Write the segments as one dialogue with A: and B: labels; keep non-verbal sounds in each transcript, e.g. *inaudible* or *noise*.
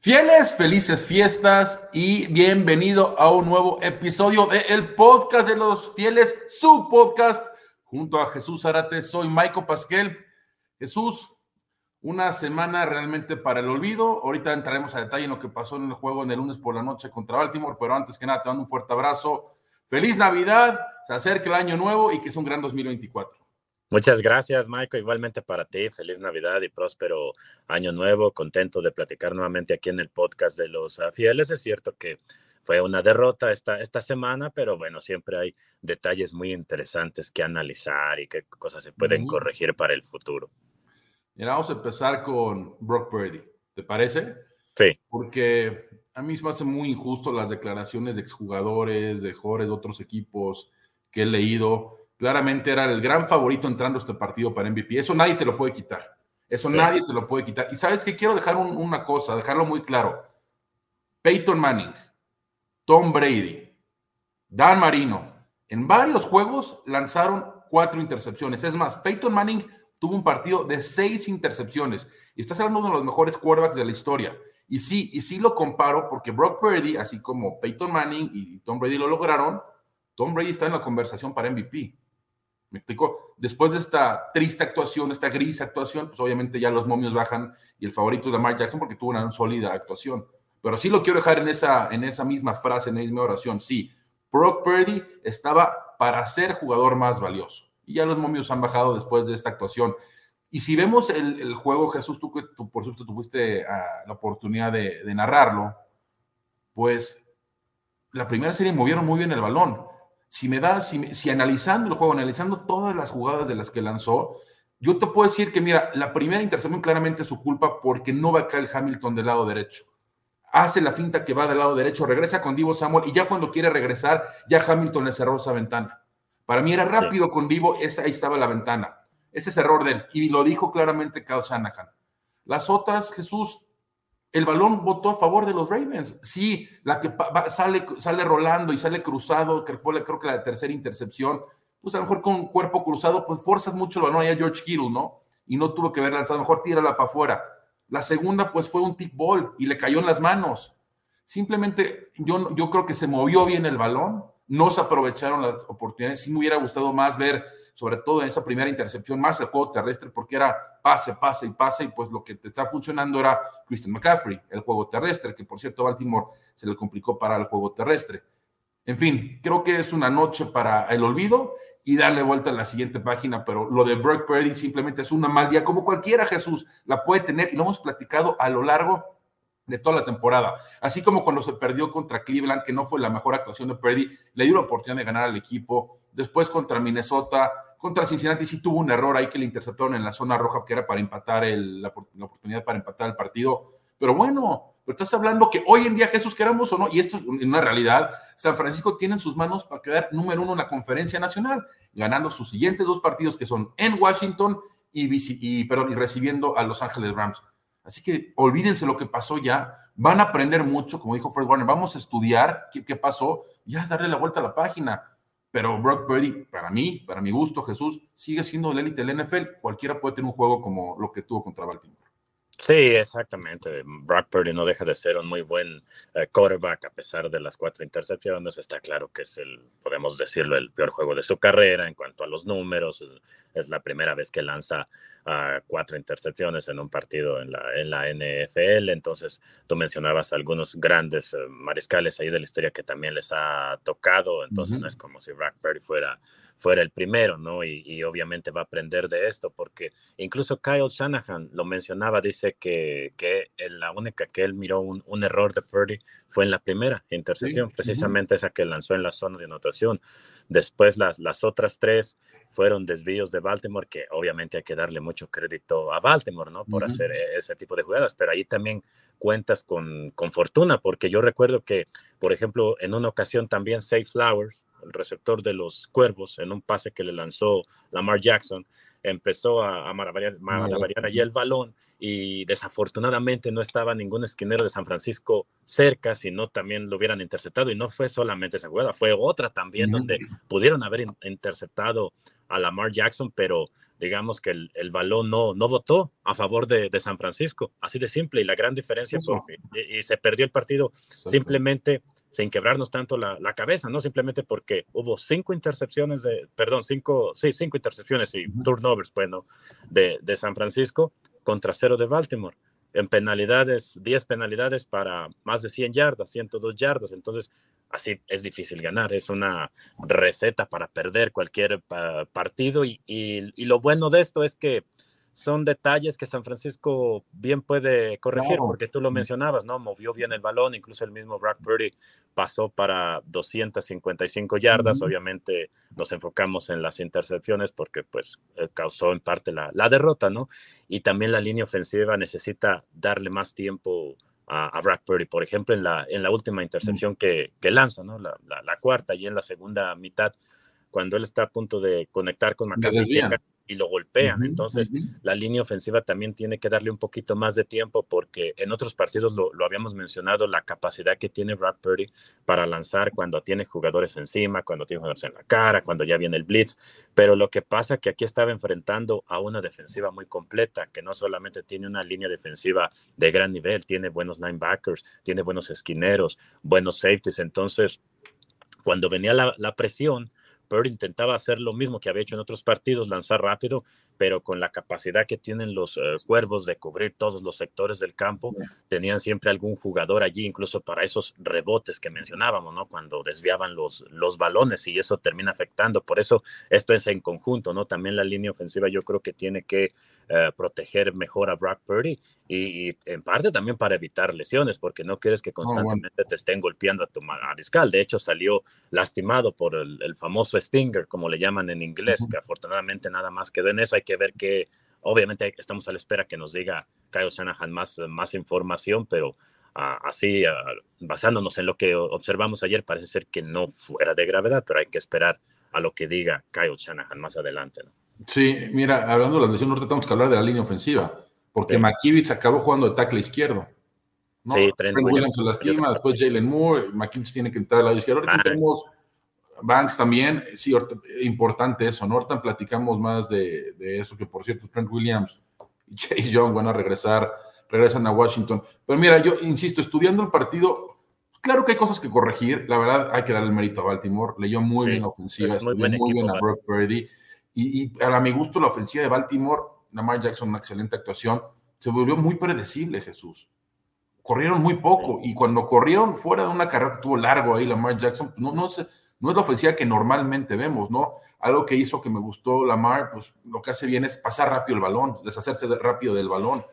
A: Fieles, felices fiestas y bienvenido a un nuevo episodio de el podcast de los fieles, su podcast, junto a Jesús Arate. Soy Michael Pasquel. Jesús, una semana realmente para el olvido. Ahorita entraremos a detalle en lo que pasó en el juego en el lunes por la noche contra Baltimore, pero antes que nada te mando un fuerte abrazo. Feliz Navidad, se acerca el año nuevo y que es un gran 2024.
B: Muchas gracias, Michael. Igualmente para ti, feliz Navidad y próspero año nuevo. Contento de platicar nuevamente aquí en el podcast de los ah, fieles. Es cierto que fue una derrota esta, esta semana, pero bueno, siempre hay detalles muy interesantes que analizar y qué cosas se pueden corregir para el futuro.
A: Mira, vamos a empezar con Brock Purdy. ¿Te parece?
B: Sí.
A: Porque a mí me hace muy injusto las declaraciones de exjugadores, de jugadores de otros equipos que he leído claramente era el gran favorito entrando a este partido para MVP. Eso nadie te lo puede quitar. Eso nadie te lo puede quitar. Y sabes que quiero dejar una cosa, dejarlo muy claro. Peyton Manning, Tom Brady, Dan Marino, en varios juegos lanzaron cuatro intercepciones. Es más, Peyton Manning tuvo un partido de seis intercepciones. Y estás hablando de uno de los mejores quarterbacks de la historia. Y sí, y sí lo comparo porque Brock Purdy, así como Peyton Manning y Tom Brady lo lograron, Tom Brady está en la conversación para MVP. ¿Me explico? Después de esta triste actuación, esta gris actuación, pues obviamente ya los momios bajan y el favorito de Mark Jackson porque tuvo una sólida actuación. Pero sí lo quiero dejar en esa, en esa misma frase, en la misma oración. Sí, Brock Purdy estaba para ser jugador más valioso. Y ya los momios han bajado después de esta actuación. Y si vemos el, juego, Jesús, tú, tú, por supuesto tuviste ah, la oportunidad de, de narrarlo, pues la primera serie movieron muy bien el balón si me da, si, analizando el juego, analizando todas las jugadas de las que lanzó, yo te puedo decir que, mira, la primera intercepción claramente es su culpa porque no va a caer Hamilton del lado derecho. Hace la finta que va del lado derecho, regresa con Divo Samuel y ya cuando quiere regresar, ya Hamilton le cerró esa ventana. Para mí era rápido con Divo, esa, ahí estaba la ventana. Ese es error de él. Y lo dijo claramente Kyle Shanahan. Las otras, Jesús, el balón votó a favor de los Ravens. Sí, la que sale, sale rolando y sale cruzado, que fue creo que la tercera intercepción, pues a lo mejor con cuerpo cruzado, pues forzas mucho el balón ahí a George Kittle, ¿no? Y no tuvo que haber lanzado, mejor tírala para afuera. La segunda, pues fue un tick ball y le cayó en las manos. Simplemente yo, yo creo que se movió bien el balón, no se aprovecharon las oportunidades. Sí me hubiera gustado más ver, sobre todo en esa primera intercepción, más el juego terrestre, porque era pase, pase y pase, y pues lo que te está funcionando era Christian McCaffrey, el juego terrestre, que por cierto Baltimore se le complicó para el juego terrestre. En fin, creo que es una noche para el olvido y darle vuelta a la siguiente página, pero lo de Brock Purdy simplemente es una mal día, como cualquiera Jesús la puede tener, y lo hemos platicado a lo largo de toda la temporada. Así como cuando se perdió contra Cleveland, que no fue la mejor actuación de Purdy, le dio la oportunidad de ganar al equipo. Después contra Minnesota, contra Cincinnati sí tuvo un error ahí que le interceptaron en la zona roja, que era para empatar la, oportunidad para empatar el partido. Pero bueno, pero estás hablando que hoy en día, Jesús, queramos o no, y esto es una realidad, San Francisco tiene en sus manos para quedar número uno en la conferencia nacional, ganando sus siguientes dos partidos que son en Washington y, y, y recibiendo a Los Ángeles Rams. Así que olvídense lo que pasó ya. Van a aprender mucho, como dijo Fred Warner. Vamos a estudiar qué, pasó. Ya es darle la vuelta a la página. Pero Brock Purdy, para mí, para mi gusto, Jesús, sigue siendo el élite del NFL. Cualquiera puede tener un juego como lo que tuvo contra Baltimore.
B: Sí, exactamente. Brock Purdy no deja de ser un muy buen eh, quarterback a pesar de las cuatro intercepciones. Está claro que es el, podemos decirlo, el peor juego de su carrera en cuanto a los números. Es la primera vez que lanza uh, cuatro intercepciones en un partido en la, en la NFL. Entonces, tú mencionabas algunos grandes eh, mariscales ahí de la historia que también les ha tocado. Entonces, no es como si Brock Purdy fuera fuera el primero, ¿no? Y, obviamente va a aprender de esto, porque incluso Kyle Shanahan lo mencionaba, dice que, que la única que él miró un, error de Purdy fue en la primera intercepción, precisamente esa que lanzó en la zona de anotación. Después las, las otras tres fueron desvíos de Baltimore, que obviamente hay que darle mucho crédito a Baltimore, ¿no? Por hacer e, ese tipo de jugadas, pero ahí también cuentas con, con fortuna, porque yo recuerdo que, por ejemplo, en una ocasión también Safe Flowers, el receptor de los Cuervos, en un pase que le lanzó Lamar Jackson, empezó a, a maravillar, allí el balón y desafortunadamente no estaba ningún esquinero de San Francisco cerca, sino también lo hubieran interceptado. Y no fue solamente esa jugada, fue otra también donde pudieron haber interceptado a Lamar Jackson, pero digamos que el, el balón no, no votó a favor de, de, San Francisco, así de simple, y la gran diferencia fue, y, y, se perdió el partido simplemente sin quebrarnos tanto la, la, cabeza, ¿no? Simplemente porque hubo cinco intercepciones de, perdón, cinco, sí, cinco intercepciones y turnovers, bueno, de, de San Francisco contra cero de Baltimore en penalidades, 10 penalidades para más de 100 yardas, 102 yardas. Entonces, así es difícil ganar. Es una receta para perder cualquier partido. Y, y, y, lo bueno de esto es que son detalles que San Francisco bien puede corregir, claro. porque tú lo mencionabas, ¿no? Movió bien el balón, incluso el mismo Brock Purdy pasó para 255 yardas. Uh -huh. Obviamente nos enfocamos en las intercepciones porque pues eh, causó en parte la, la, derrota, ¿no? Y también la línea ofensiva necesita darle más tiempo a, a Brock Purdy. Por ejemplo, en la, en la última intercepción uh -huh. que, que, lanza, ¿no? La, la, la, cuarta y en la segunda mitad, cuando él está a punto de conectar con McCaffrey y lo golpean. Uh -huh, Entonces, uh -huh. la línea ofensiva también tiene que darle un poquito más de tiempo porque en otros partidos lo, lo, habíamos mencionado, la capacidad que tiene Brock Purdy para lanzar cuando tiene jugadores encima, cuando tiene jugadores en la cara, cuando ya viene el blitz. Pero lo que pasa es que aquí estaba enfrentando a una defensiva muy completa, que no solamente tiene una línea defensiva de gran nivel, tiene buenos linebackers, tiene buenos esquineros, buenos safeties. Entonces, cuando venía la, la presión, Bird intentaba hacer lo mismo que había hecho en otros partidos, lanzar rápido, pero con la capacidad que tienen los uh, cuervos de cubrir todos los sectores del campo, tenían siempre algún jugador allí, incluso para esos rebotes que mencionábamos, ¿no? Cuando desviaban los, los balones y eso termina afectando. Por eso esto es en conjunto, ¿no? También la línea ofensiva yo creo que tiene que uh, proteger mejor a Brock Purdy y, y, en parte también para evitar lesiones, porque no quieres que constantemente oh, bueno. te estén golpeando a tu mariscal. De hecho, salió lastimado por el, el famoso Stinger, como le llaman en inglés, uh -huh. que afortunadamente nada más quedó en eso. Hay que ver que, obviamente, estamos a la espera que nos diga Kyle Shanahan más, más información, pero uh, así, uh, basándonos en lo que observamos ayer, parece ser que no fuera de gravedad, pero hay que esperar a lo que diga Kyle Shanahan más adelante. ¿no?
A: Sí, mira, hablando de las lesiones, ahorita tenemos que hablar de la línea ofensiva, porque sí. McKivitz acabó jugando de tackle izquierdo.
B: ¿no? Sí, Trent,
A: Williams se lastima, después Jalen Moore, McKivitz tiene que entrar al lado izquierdo. Ahorita ah, tenemos Banks también, sí, importante eso, ¿no? Ahorita platicamos más de, de, eso, que por cierto, Trent Williams y *laughs* Chase Young van a regresar, regresan a Washington. Pero mira, yo insisto, estudiando el partido, claro que hay cosas que corregir, la verdad hay que darle el mérito a Baltimore, leyó muy sí, bien la ofensiva,
B: muy, buen
A: muy
B: equipo,
A: bien a Brock Purdy, y, y a mi gusto la ofensiva de Baltimore, Lamar Jackson, una excelente actuación, se volvió muy predecible, Jesús. Corrieron muy poco, y cuando corrieron fuera de una carrera que tuvo largo ahí Lamar Jackson, no, no sé no es la ofensiva que normalmente vemos, ¿no? Algo que hizo que me gustó Lamar, pues lo que hace bien es pasar rápido el balón, deshacerse de, rápido del balón.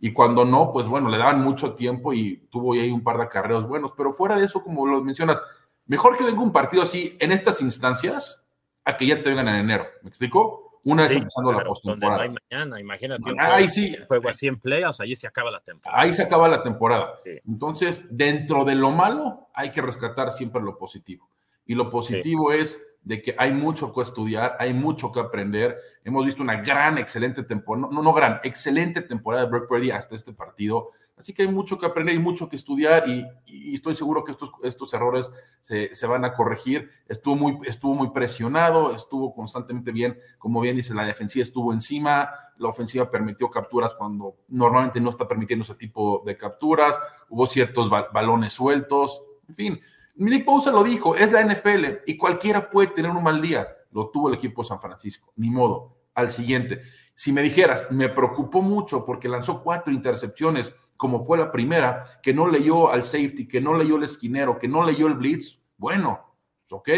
A: Y cuando no, pues bueno, le daban mucho tiempo y tuvo ahí un par de acarreos buenos. Pero fuera de eso, como lo mencionas, mejor que venga un partido así en estas instancias a que ya te vengan en enero. ¿Me explico? Una vez sí, empezando la postemporada.
B: No hay mañana, imagínate. Un
A: ahí sí.
B: Juego así en playoffs, allí se acaba la temporada.
A: Ahí se acaba la temporada. Sí. Entonces, dentro de lo malo, hay que rescatar siempre lo positivo. Y lo positivo sí. es de que hay mucho que estudiar, hay mucho que aprender. Hemos visto una gran, excelente temporada, no, no gran, excelente temporada de Brock Purdy hasta este partido. Así que hay mucho que aprender y mucho que estudiar y, y estoy seguro que estos, estos errores se, se, van a corregir. Estuvo muy, estuvo muy presionado, estuvo constantemente bien, como bien dice, la defensiva estuvo encima, la ofensiva permitió capturas cuando normalmente no está permitiendo ese tipo de capturas, hubo ciertos balones sueltos, en fin Nick Bosa lo dijo, es la NFL y cualquiera puede tener un mal día. Lo tuvo el equipo de San Francisco, ni modo. Al siguiente, si me dijeras, me preocupó mucho porque lanzó cuatro intercepciones, como fue la primera, que no leyó al safety, que no leyó el esquinero, que no leyó el blitz, bueno, ok.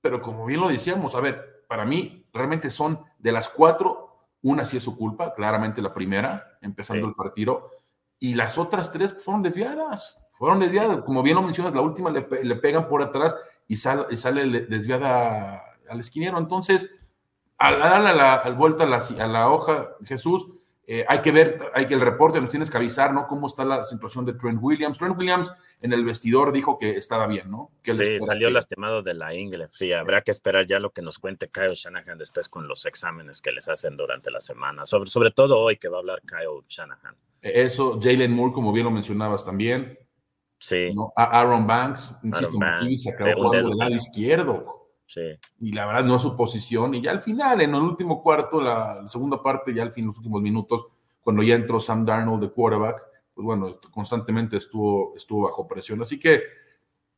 A: Pero como bien lo decíamos, a ver, para mí realmente son de las cuatro, una sí es su culpa, claramente la primera, empezando sí. el partido, y las otras tres son desviadas fueron desviadas. Como bien lo mencionas, la última le, le pegan por atrás y, sal, y sale desviada al esquinero. Entonces, al darle la, la vuelta a la, a la, hoja, Jesús, eh, hay que ver, hay que el reporte nos tienes que avisar, ¿no? Cómo está la situación de Trent Williams. Trent Williams en el vestidor dijo que estaba bien, ¿no? Que
B: sí, salió lastimado de la ingle. Sí, habrá que esperar ya lo que nos cuente Kyle Shanahan después con los exámenes que les hacen durante la semana. Sobre, sobre todo hoy que va a hablar Kyle Shanahan.
A: Eso, Jalen Moore, como bien lo mencionabas también.
B: Sí.
A: Aaron Banks, insisto, Banks, se acabó jugando del lado izquierdo.
B: Sí.
A: Y la verdad no es su posición. Y ya al final, en el último cuarto, la, segunda parte, ya al fin, los últimos minutos, cuando ya entró Sam Darnold de quarterback, pues bueno, constantemente estuvo, estuvo bajo presión. Así que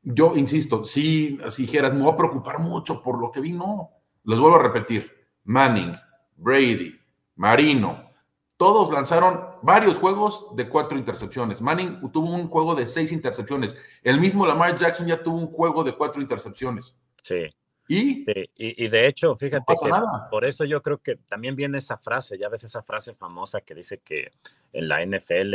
A: yo insisto, si, si dijeras, me voy a preocupar mucho por lo que vi, no. Les vuelvo a repetir, Manning, Brady, Marino, todos lanzaron varios juegos de cuatro intercepciones. Manning tuvo un juego de seis intercepciones. El mismo Lamar Jackson ya tuvo un juego de cuatro intercepciones.
B: Sí.
A: ¿Y?
B: y, de hecho, fíjate que por eso yo creo que también viene esa frase, ya ves esa frase famosa que dice que en la NFL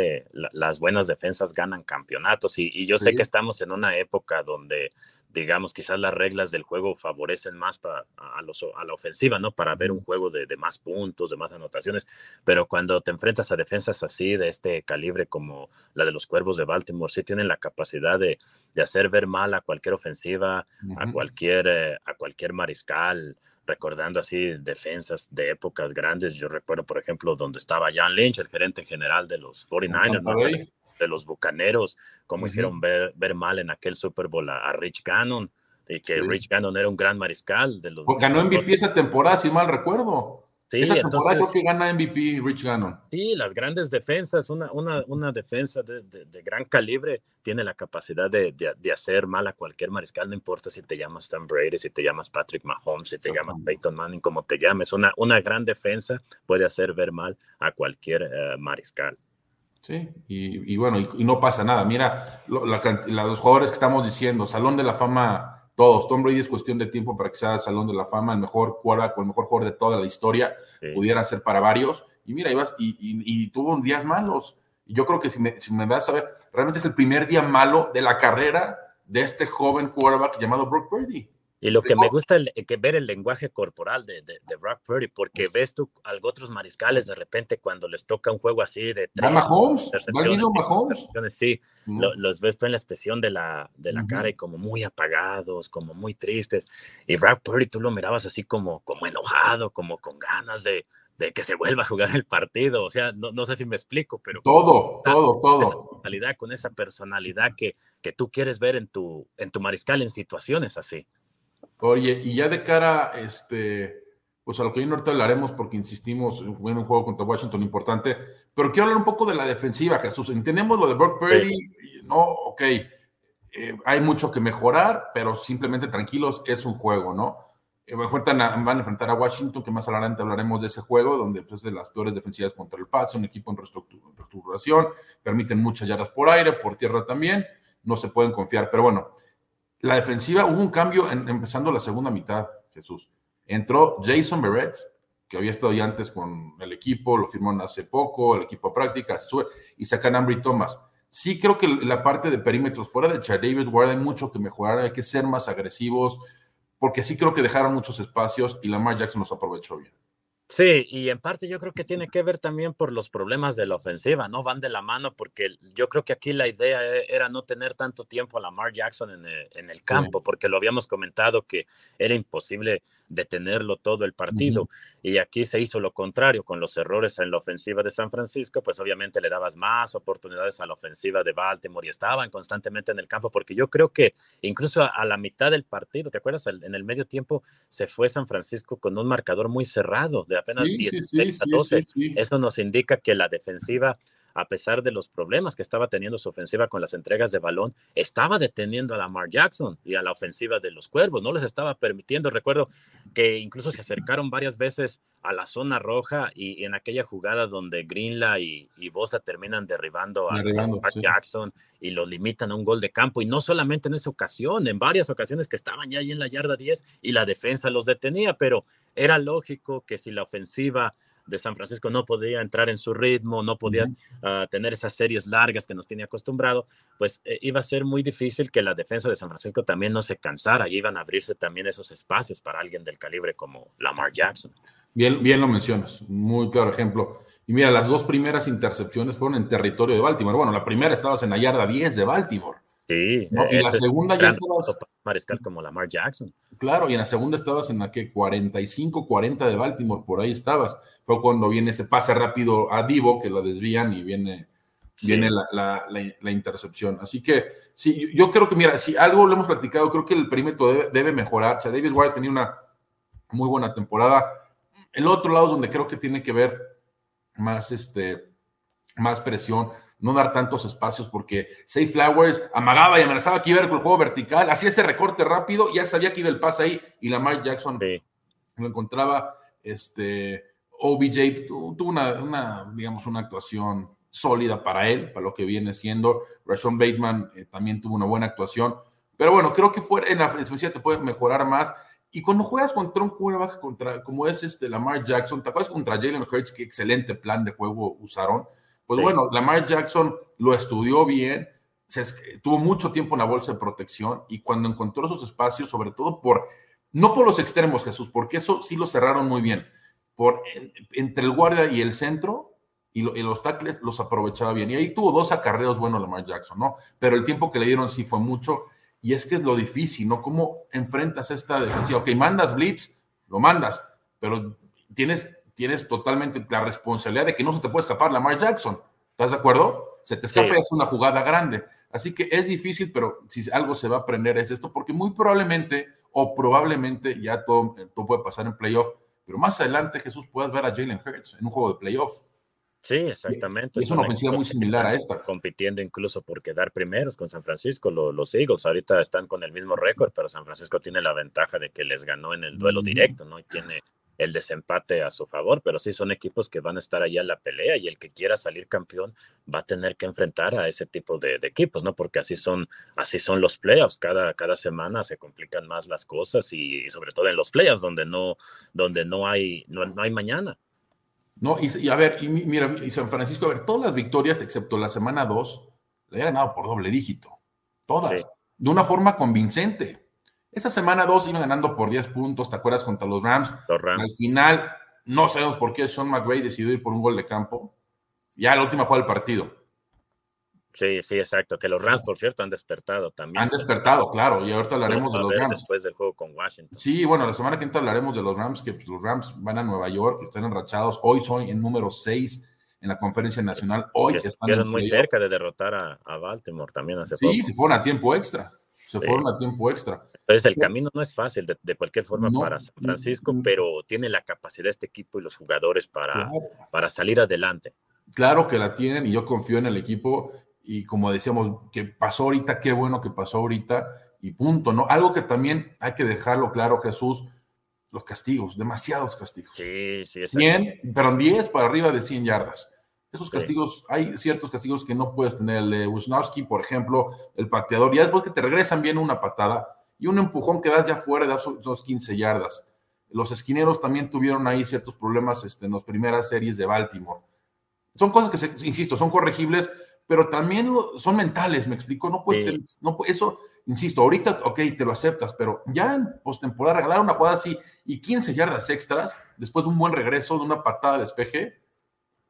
B: las buenas defensas ganan campeonatos y, yo sé que estamos en una época donde digamos, quizás las reglas del juego favorecen más para, a, los, a la ofensiva, ¿no? Para ver un juego de, de, más puntos, de más anotaciones, pero cuando te enfrentas a defensas así, de este calibre como la de los Cuervos de Baltimore, sí tienen la capacidad de, de hacer ver mal a cualquier ofensiva, a, cualquier, eh, a cualquier mariscal, recordando así defensas de épocas grandes. Yo recuerdo, por ejemplo, donde estaba Jan Lynch, el gerente general de los 49ers, de los Bucaneros, cómo hicieron ver, ver, mal en aquel Super Bowl a, Rich Gannon, y que Rich Gannon era un gran mariscal. De los,
A: pues ganó MVP esa temporada, si mal recuerdo. Sí, esa temporada creo que gana MVP Rich Gannon.
B: Sí, las grandes defensas, una, una, una defensa de, de, gran calibre tiene la capacidad de, de, hacer mal a cualquier mariscal, no importa si te llamas Tom Brady, si te llamas Patrick Mahomes, si te llamas Peyton Manning, como te llames. Una, una gran defensa puede hacer ver mal a cualquier eh, mariscal.
A: Sí, y, bueno, y, no pasa nada. Mira, los jugadores que estamos diciendo, Salón de la Fama, todos. Tom Brady es cuestión de tiempo para que sea Salón de la Fama, el mejor quarterback el mejor jugador de toda la historia, pudiera ser para varios. Y mira, ibas, y, y, tuvo días malos. Y yo creo que si me, si me das a ver, realmente es el primer día malo de la carrera de este joven quarterback llamado Brock Purdy.
B: Y lo que me gusta es que ver el lenguaje corporal de, de, Brock Purdy, porque ves tú a otros mariscales de repente cuando les toca un juego así de
A: tres Mahomes? Mahomes?
B: Sí, los ves tú en la expresión de la, de la cara y como muy apagados, como muy tristes. Y Brock Purdy tú lo mirabas así como, como enojado, como con ganas de, de que se vuelva a jugar el partido. O sea, no, no sé si me explico, pero...
A: Todo, todo, todo.
B: Con esa personalidad que, que tú quieres ver en tu, en tu mariscal en situaciones así.
A: Oye, y ya de cara, este, pues a lo que hoy ahorita hablaremos, porque insistimos en un juego contra Washington importante, pero quiero hablar un poco de la defensiva, Jesús. Entendemos lo de Brock Purdy, no, ok, eh, hay mucho que mejorar, pero simplemente tranquilos, es un juego, ¿no? Eh, van a enfrentar a Washington, que más adelante hablaremos de ese juego, donde pues, de las peores defensivas contra el pase, un equipo en reestructuración, permiten muchas yardas por aire, por tierra también, no se pueden confiar, pero bueno, la defensiva, hubo un cambio empezando la segunda mitad, Jesús. Entró Jason Barrett, que había estado ya antes con el equipo, lo firmaron hace poco, el equipo de prácticas, y sacan Ambry Thomas. Sí creo que la parte de perímetros fuera de Chad David Ward hay mucho que mejorar, hay que ser más agresivos, porque sí creo que dejaron muchos espacios y Lamar Jackson los aprovechó bien.
B: Sí, y en parte yo creo que tiene que ver también por los problemas de la ofensiva, ¿no? Van de la mano porque yo creo que aquí la idea e, era no tener tanto tiempo a Lamar Jackson en el, en el campo, porque lo habíamos comentado que era imposible detenerlo todo el partido. Y aquí se hizo lo contrario, con los errores en la ofensiva de San Francisco, pues obviamente le dabas más oportunidades a la ofensiva de Baltimore y estaban constantemente en el campo, porque yo creo que incluso a, la mitad del partido, ¿te acuerdas? En el medio tiempo se fue San Francisco con un marcador muy cerrado de apenas 10 a 12. Eso nos indica que la defensiva, a pesar de los problemas que estaba teniendo su ofensiva con las entregas de balón, estaba deteniendo a Lamar Jackson y a la ofensiva de los Cuervos, no les estaba permitiendo. Recuerdo que incluso se acercaron varias veces a la zona roja y, en aquella jugada donde Greenla y, Bosa terminan derribando a, Jackson y lo limitan a un gol de campo. Y no solamente en esa ocasión, en varias ocasiones que estaban ya ahí en la yarda 10 y la defensa los detenía, pero era lógico que si la ofensiva de San Francisco no podía entrar en su ritmo, no podía ah, tener esas series largas que nos tenía acostumbrado, pues eh, iba a ser muy difícil que la defensa de San Francisco también no se cansara y iban a abrirse también esos espacios para alguien del calibre como Lamar Jackson.
A: Bien, bien lo mencionas, muy claro ejemplo. Y mira, las dos primeras intercepciones fueron en territorio de Baltimore. Bueno, la primera estabas en la yarda 10 de Baltimore.
B: Sí,
A: y la segunda ya estabas.
B: Mariscal como Lamar Jackson.
A: Claro, y en la segunda estabas en la que 45, 40 de Baltimore, por ahí estabas. Fue cuando viene ese pase rápido a Divo, que lo desvían y viene, viene la, intercepción. Así que, sí, yo creo que, mira, si algo lo hemos platicado, creo que el perímetro debe, mejorar. O sea, David Ward tenía una muy buena temporada. El otro lado donde creo que tiene que ver más, este, más presión no dar tantos espacios porque Say Flowers amagaba y amenazaba que iba a con el juego vertical, hacía ese recorte rápido, ya sabía que iba el pase ahí y la Mike Jackson lo encontraba. Este, OBJ tuvo una, digamos, una actuación sólida para él, para lo que viene siendo. Rashon Bateman eh, también tuvo una buena actuación. Pero bueno, creo que fuera, en la defensiva te puede mejorar más. Y cuando juegas contra un quarterback contra, como es este Lamar Jackson, te acuerdas contra Jalen Hurts, qué excelente plan de juego usaron. Pues bueno, Lamar Jackson lo estudió bien, se, tuvo mucho tiempo en la bolsa de protección y cuando encontró esos espacios, sobre todo por, no por los extremos, Jesús, porque eso sí lo cerraron muy bien, por entre el guardia y el centro y, los tackles los aprovechaba bien. Y ahí tuvo dos acarreos buenos Lamar Jackson, ¿no? Pero el tiempo que le dieron sí fue mucho y es que es lo difícil, ¿no? ¿Cómo enfrentas esta defensiva? Ok, mandas blitz, lo mandas, pero tienes tienes totalmente la responsabilidad de que no se te puede escapar Lamar Jackson. ¿Estás de acuerdo? Se te escapa y es una jugada grande. Así que es difícil, pero si algo se va a aprender es esto, porque muy probablemente o probablemente ya todo, todo puede pasar en playoff, pero más adelante Jesús puedas ver a Jalen Hurts en un juego de playoff.
B: Sí, exactamente.
A: Es una ofensiva muy similar a esta.
B: Compitiendo incluso por quedar primeros con San Francisco. Los, Eagles ahorita están con el mismo récord, pero San Francisco tiene la ventaja de que les ganó en el duelo directo, ¿no? Y tiene el desempate a su favor, pero sí son equipos que van a estar allá en la pelea y el que quiera salir campeón va a tener que enfrentar a ese tipo de, equipos, ¿no? Porque así son, así son los playoffs, cada, cada semana se complican más las cosas y, sobre todo en los playoffs donde no, donde no hay, no, hay mañana.
A: No, y, a ver, y mira, y San Francisco, a ver, todas las victorias excepto la semana 2, le ha ganado por doble dígito, todas, de una forma convincente. Esa semana 2 iban ganando por 10 puntos, ¿te acuerdas? Contra los Rams.
B: Los Rams.
A: Al final, no sabemos por qué Sean McVay decidió ir por un gol de campo. Ya la última fue el partido.
B: Sí, sí, exacto. Que los Rams, por cierto, han despertado también.
A: Han despertado, claro. Y ahorita hablaremos de los Rams.
B: Después del juego con Washington.
A: Sí, bueno, la semana que viene hablaremos de los Rams, que pues, los Rams van a Nueva York, que están enrachados. Hoy son en número 6 en la conferencia nacional. Hoy
B: están muy cerca de derrotar a, Baltimore también hace
A: poco. Sí, se fueron a tiempo extra. Se fueron a tiempo extra.
B: Entonces el camino no es fácil de, cualquier forma para San Francisco, pero tiene la capacidad este equipo y los jugadores para, para salir adelante.
A: Claro que la tienen y yo confío en el equipo y como decíamos, que pasó ahorita, qué bueno que pasó ahorita y punto, ¿no? Algo que también hay que dejarlo claro, Jesús, los castigos, demasiados castigos.
B: Sí, sí,
A: 100, pero 10 para arriba de 100 yardas. Esos castigos, hay ciertos castigos que no puedes tener. El de Wisnowski, por ejemplo, el pateador, ya después que te regresan bien una patada, y un empujón que das ya fuera de esos 15 yardas. Los esquineros también tuvieron ahí ciertos problemas este, en las primeras series de Baltimore. Son cosas que, se, insisto, son corregibles, pero también son mentales, me explico. No puedes, no, eso, insisto, ahorita, ok, te lo aceptas, pero ya en postemporada regalar una jugada así y 15 yardas extras, después de un buen regreso, de una patada de despeje,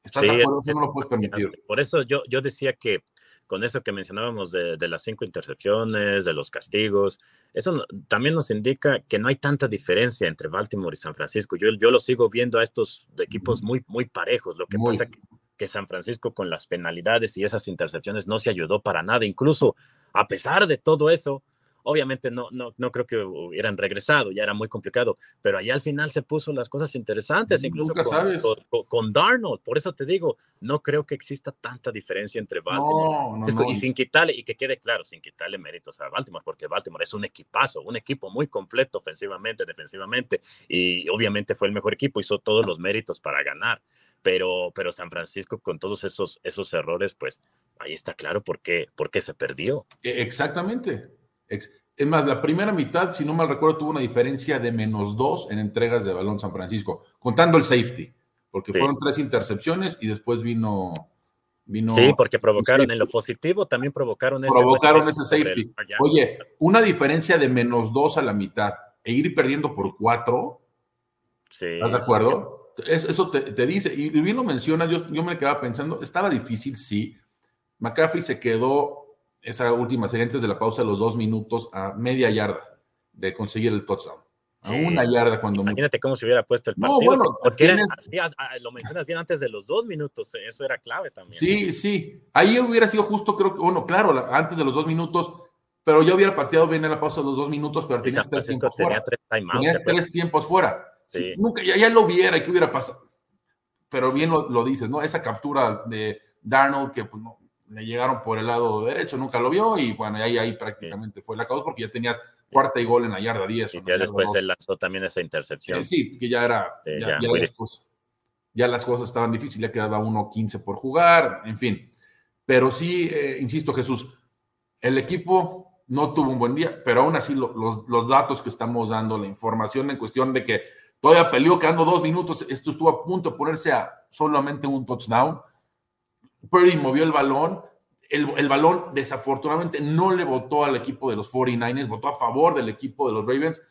A: ¿estás de acuerdo? Eso no lo puedes permitir.
B: Por eso yo, yo decía que con eso que mencionábamos de, las cinco intercepciones, de los castigos, eso también nos indica que no hay tanta diferencia entre Baltimore y San Francisco. Yo, yo lo sigo viendo a estos equipos muy, muy parejos. Lo que pasa que, que San Francisco con las penalidades y esas intercepciones no se ayudó para nada. Incluso a pesar de todo eso, Obviamente no, no, no creo que hubieran regresado, ya era muy complicado, pero allá al final se puso las cosas interesantes, incluso con, con, Darnold. Por eso te digo, no creo que exista tanta diferencia entre Baltimore y sin quitarle, y que quede claro, sin quitarle méritos a Baltimore, porque Baltimore es un equipazo, un equipo muy completo ofensivamente, defensivamente, y obviamente fue el mejor equipo, hizo todos los méritos para ganar. Pero, pero San Francisco con todos esos, esos errores, pues ahí está claro por qué, por qué se perdió.
A: E, exactamente. Es más, la primera mitad, si no mal recuerdo, tuvo una diferencia de menos dos en entregas de balón San Francisco, contando el safety, porque fueron tres intercepciones y después vino. vino
B: sí, porque provocaron en lo positivo, también provocaron
A: ese. Provocaron ese safety. Oye, una diferencia de menos dos a la mitad e ir perdiendo por cuatro. Sí, ¿Estás de acuerdo? eso, te, dice, y bien lo mencionas, yo, yo me quedaba pensando, estaba difícil, sí. McCaffrey se quedó esa última serie antes de la pausa de los dos minutos a media yarda de conseguir el touchdown. A una yarda cuando
B: Imagínate cómo se hubiera puesto el partido. No, bueno, porque lo mencionas bien antes de los dos minutos, eh, eso era clave también.
A: Sí, sí. Ahí hubiera sido justo, creo que, bueno, claro, antes de los dos minutos, pero yo hubiera pateado bien en la pausa de los dos minutos, pero tenías tres tiempos fuera. tenías tres tiempos fuera. Sí. nunca, ya, ya, lo viera y qué hubiera pasado. Pero bien lo, lo, dices, ¿no? Esa captura de Darnold que pues, no, le llegaron por el lado derecho, nunca lo vio y bueno, ahí, ahí prácticamente fue la causa porque ya tenías cuarta y gol en la yarda 10.
B: Y ya después él lanzó también esa intercepción.
A: sí, que ya era, ya, ya, las cosas estaban difíciles, ya quedaba 1-15 por jugar, en fin. Pero sí, eh, insisto Jesús, el equipo no tuvo un buen día, pero aún así los, los datos que estamos dando, la información en cuestión de que todavía peleó quedando dos minutos, esto estuvo a punto de ponerse a solamente un touchdown Purdy movió el balón. El, balón desafortunadamente no le votó al equipo de los 49ers, votó a favor del equipo de los Ravens.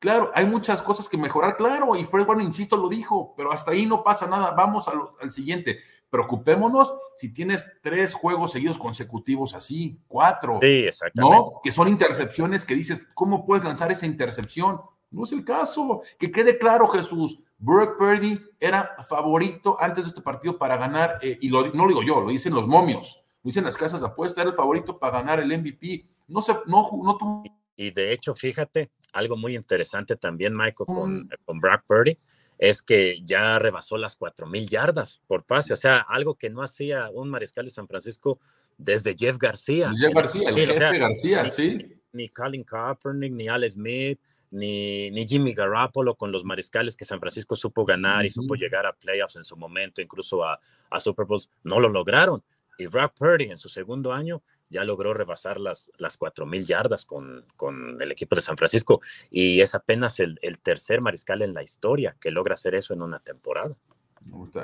A: Claro, hay muchas cosas que mejorar, claro, y Fred Warner, insisto, lo dijo, pero hasta ahí no pasa nada. Vamos al, siguiente. Preocupémonos si tienes tres juegos seguidos consecutivos así, cuatro.
B: Sí, exactamente.
A: ¿No? Que son intercepciones que dices, ¿cómo puedes lanzar esa intercepción? No es el caso. Que quede claro, Jesús. Brock Purdy era favorito antes de este partido para ganar, eh, y no lo digo yo, lo dicen los momios, lo dicen las casas de apuesta, era el favorito para ganar el MVP. No se, no, no
B: Y de hecho, fíjate, algo muy interesante también, Michael, con, con Brock Purdy, es que ya rebasó las mil yardas por pase, o sea, algo que no hacía un mariscal de San Francisco desde Jeff García.
A: Jeff García, el jefe García, sí.
B: Ni Colin Kaepernick, ni Alex Smith, ni, ni Jimmy Garoppolo con los mariscales que San Francisco supo ganar y supo llegar a playoffs en su momento, incluso a, a Super Bowls, no lo lograron. Y Brock Purdy en su segundo año ya logró rebasar las, las 4.000 yardas con, con, el equipo de San Francisco y es apenas el, el, tercer mariscal en la historia que logra hacer eso en una temporada.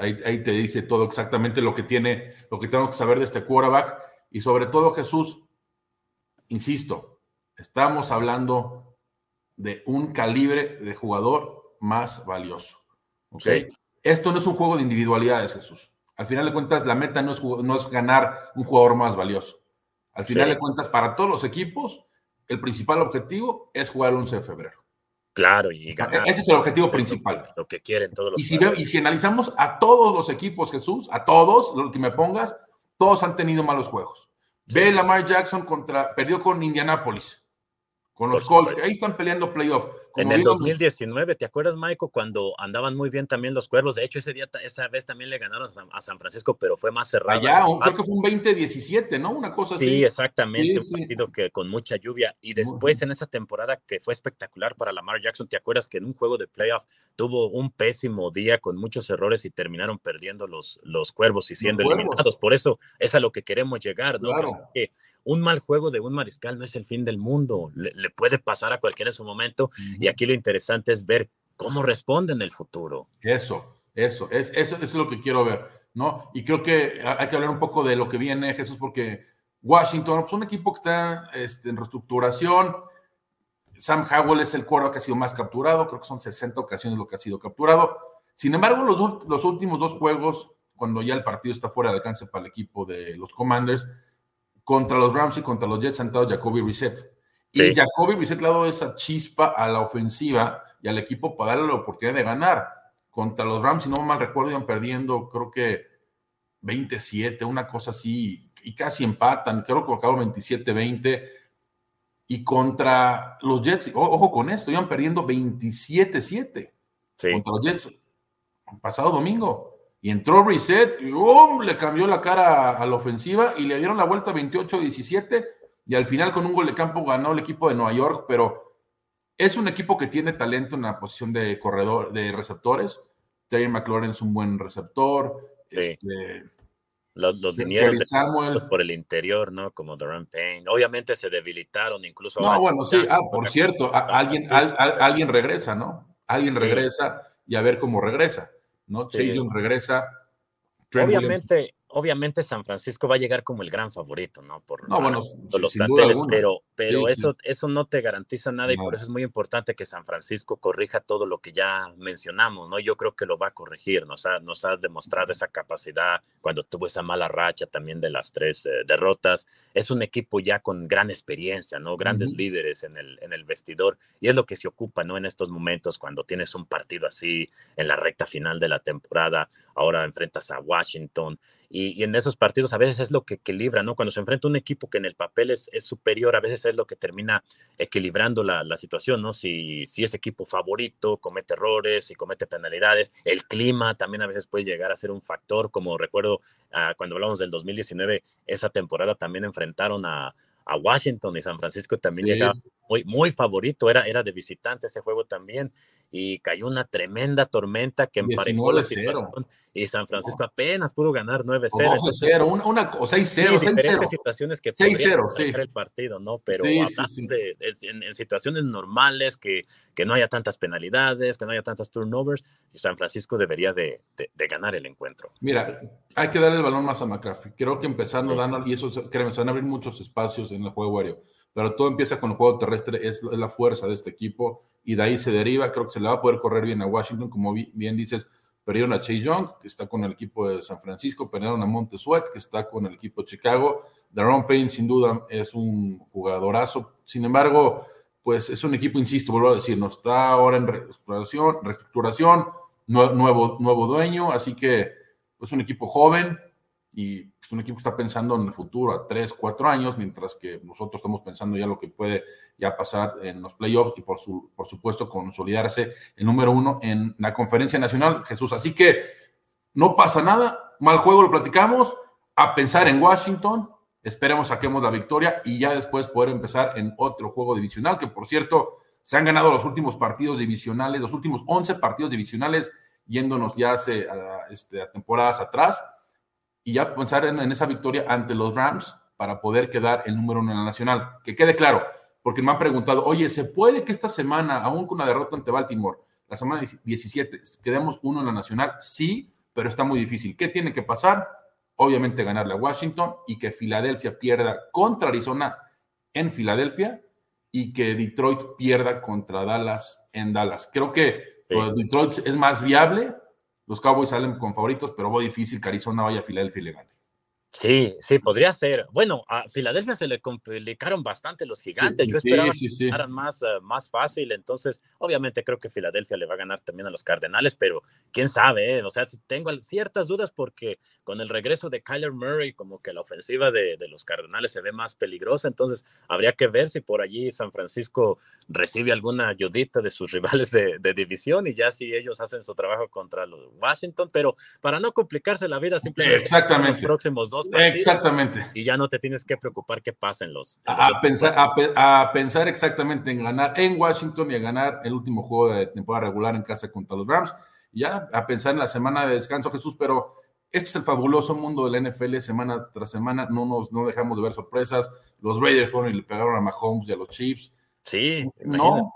A: Ahí, ahí, te dice todo exactamente lo que tiene, lo que tengo que saber de este quarterback y sobre todo Jesús, insisto, estamos hablando de un calibre de jugador más valioso. ¿okay? Esto no es un juego de individualidades, Jesús. Al final de cuentas, la meta no es, no es ganar un jugador más valioso. Al final de cuentas, para todos los equipos, el principal objetivo es jugar el 11 de febrero.
B: Claro, y
A: ganar. Ese es el objetivo principal.
B: Lo que quieren todos los
A: y si, y si analizamos a todos los equipos, Jesús, a todos, lo que me pongas, todos han tenido malos juegos. Ve Lamar Jackson contra, perdió con Indianapolis. Con los Colts, ahí están peleando playoff.
B: En el 2019, ¿te acuerdas, Michael, cuando andaban muy bien también los cuervos? De hecho, ese día, esa vez también le ganaron a San Francisco, pero fue más cerrado.
A: Allá, creo que fue un 20-17, ¿no? Una cosa así.
B: Sí, exactamente, un partido que con mucha lluvia. Y después en esa temporada que fue espectacular para Lamar Jackson, ¿te acuerdas que en un juego de playoff tuvo un pésimo día con muchos errores y terminaron perdiendo los, los cuervos y siendo eliminados? Por eso es a lo que queremos llegar, ¿no? que un mal juego de un mariscal no es el fin del mundo, le, puede pasar a cualquiera en su momento y aquí lo interesante es ver cómo responde en el futuro.
A: Eso, eso, es, eso, es lo que quiero ver, ¿no? Y creo que hay que hablar un poco de lo que viene, Jesús, porque Washington, pues un equipo que está este, en reestructuración, Sam Howell es el cuero que ha sido más capturado, creo que son 60 ocasiones lo que ha sido capturado. Sin embargo, los, los últimos dos juegos, cuando ya el partido está fuera de alcance para el equipo de los Commanders, contra los Rams y contra los Jets han estado Jacoby Reset. Y Jacoby Reset le ha dado esa chispa a la ofensiva y al equipo para darle la oportunidad de ganar. Contra los Rams, si no mal recuerdo, iban perdiendo, creo que 27, una cosa así, y casi empatan. Creo que acabó 27-20. Y contra los Jets, ojo con esto, iban perdiendo 27-7 contra los Jets pasado domingo. Y entró Reset y le cambió la cara a la ofensiva y le dieron la vuelta 28-17 y al final con un gol de campo ganó el equipo de Nueva York, pero es un equipo que tiene talento en la posición de corredor, de receptores. Terry McLaurin es un buen receptor. Este,
B: los, los por el interior, ¿no? Como Duran Payne. Obviamente se debilitaron incluso.
A: No, bueno, sí. Ah, por cierto, alguien, alguien regresa, ¿no? Alguien regresa y a ver cómo regresa. ¿no? regresa.
B: Obviamente, obviamente San Francisco va a llegar como el gran favorito, ¿no?
A: Por no, bueno,
B: los planteles, pero, pero eso, eso no te garantiza nada y por eso es muy importante que San Francisco corrija todo lo que ya mencionamos, ¿no? Yo creo que lo va a corregir, nos ha, nos ha demostrado esa capacidad cuando tuvo esa mala racha también de las tres eh, derrotas. Es un equipo ya con gran experiencia, ¿no? Grandes líderes en el, en el vestidor y es lo que se ocupa, ¿no? En estos momentos cuando tienes un partido así en la recta final de la temporada, ahora enfrentas a Washington y, en esos partidos a veces es lo que equilibra, ¿no? Cuando se enfrenta un equipo que en el papel es, es superior, a veces es lo que termina equilibrando la, la, situación, ¿no? Si, si es equipo favorito, comete errores y comete penalidades, el clima también a veces puede llegar a ser un factor, como recuerdo uh, cuando hablamos del 2019, esa temporada también enfrentaron a, a Washington y San Francisco también sí. llegaba muy, muy favorito, era, era de visitante ese juego también y cayó una tremenda tormenta que emparejó la situación y San Francisco no. apenas pudo ganar 9-0.
A: 12-0, una, una, o 6-0,
B: sí, 6-0. situaciones que 6-0, sí. el partido, ¿no? Pero sí, sí, de, en, en, situaciones normales, que, que no haya tantas penalidades, que no haya tantas turnovers, San Francisco debería de, de, de ganar el encuentro.
A: Mira, hay que darle el balón más a McCaffrey. Creo que empezando, dando, y eso, créeme, se van a abrir muchos espacios en el juego aéreo. Pero todo empieza con el juego terrestre, es, la fuerza de este equipo y de ahí se deriva, creo que se le va a poder correr bien a Washington, como bien dices, perdieron a Chase Young, que está con el equipo de San Francisco, perdieron a Monte Sweat, que está con el equipo de Chicago, Daron Payne sin duda es un jugadorazo, sin embargo, pues es un equipo, insisto, vuelvo a decir, no está ahora en reestructuración, reestructuración nuevo, nuevo dueño, así que es un equipo joven y un equipo que está pensando en el futuro a tres, cuatro años, mientras que nosotros estamos pensando ya lo que puede ya pasar en los playoffs y por, su, por supuesto consolidarse el número uno en la conferencia nacional, Jesús. Así que no pasa nada, mal juego lo platicamos, a pensar en Washington, esperemos saquemos la victoria y ya después poder empezar en otro juego divisional, que por cierto, se han ganado los últimos partidos divisionales, los últimos 11 partidos divisionales, yéndonos ya hace a, este, a temporadas atrás y ya pensar en, en, esa victoria ante los Rams para poder quedar el número uno en la nacional. Que quede claro, porque me han preguntado, oye, ¿se puede que esta semana, aún con una derrota ante Baltimore, la semana 17, quedemos uno en la nacional? Sí, pero está muy difícil. ¿Qué tiene que pasar? Obviamente ganarle a Washington y que Filadelfia pierda contra Arizona en Filadelfia y que Detroit pierda contra Dallas en Dallas. Creo que sí. Detroit es más viable los Cowboys salen con favoritos, pero va difícil que Arizona vaya a Filadelfia y le gane.
B: Sí, sí, podría ser. Bueno, a Filadelfia se le complicaron bastante los gigantes. Yo esperaba sí, sí, que fueran más, uh, más fácil. Entonces, obviamente creo que Filadelfia le va a ganar también a los Cardenales, pero quién sabe, ¿eh? O sea, tengo ciertas dudas porque con el regreso de Kyler Murray, como que la ofensiva de, de, los Cardenales se ve más peligrosa. Entonces, habría que ver si por allí San Francisco recibe alguna ayudita de sus rivales de, de división y ya si ellos hacen su trabajo contra los Washington. Pero para no complicarse la vida, simplemente
A: Exactamente.
B: los próximos dos
A: Partidos, exactamente.
B: Y ya no te tienes que preocupar qué pasa en los. En
A: a, pensar, a, a, pensar exactamente en ganar en Washington y a ganar el último juego de temporada regular en casa contra los Rams. Ya a pensar en la semana de descanso, Jesús, pero este es el fabuloso mundo de la NFL semana tras semana. No nos no dejamos de ver sorpresas. Los Raiders fueron y le pegaron a Mahomes y a los Chiefs.
B: Sí,
A: no.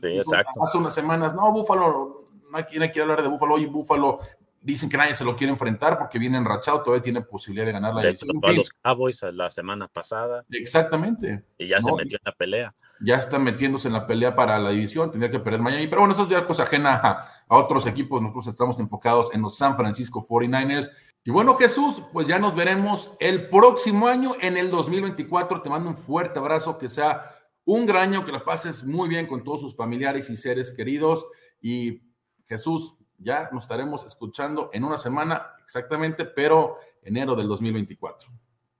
B: Sí, exacto.
A: Hace unas semanas, no, Búfalo, no hay quien quiere hablar de Búfalo. Oye, Búfalo dicen que nadie se lo quiere enfrentar porque viene enrachado, todavía tiene posibilidad de ganar la
B: división. a los Cowboys la semana pasada.
A: Exactamente.
B: Y ya no, se metió en la pelea.
A: Ya está metiéndose en la pelea para la división, tendría que perder Miami. Pero bueno, eso es ya cosa ajena a, a, otros equipos. Nosotros estamos enfocados en los San Francisco 49ers. Y bueno, Jesús, pues ya nos veremos el próximo año, en el 2024. Te mando un fuerte abrazo, que sea un gran año, que la pases muy bien con todos sus familiares y seres queridos. Y Jesús, ya nos estaremos escuchando en una semana exactamente, pero enero del 2024.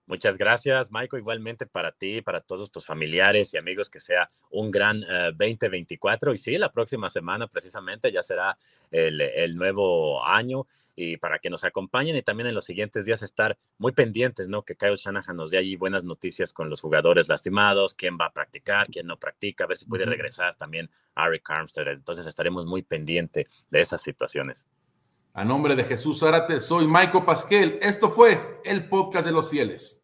B: Muchas gracias, Michael. Igualmente para ti, para todos tus familiares y amigos, que sea un gran uh, 2024. Y sí, la próxima semana precisamente ya será el, el, nuevo año. Y para que nos acompañen y también en los siguientes días estar muy pendientes, ¿no? Que Kyle Shanahan nos dé allí buenas noticias con los jugadores lastimados, quién va a practicar, quién no practica, a ver si puede regresar también Eric Armstead. Entonces estaremos muy pendientes de esas situaciones.
A: A nombre de Jesús Zárate, soy Michael Pasquel. Esto fue el podcast de los fieles.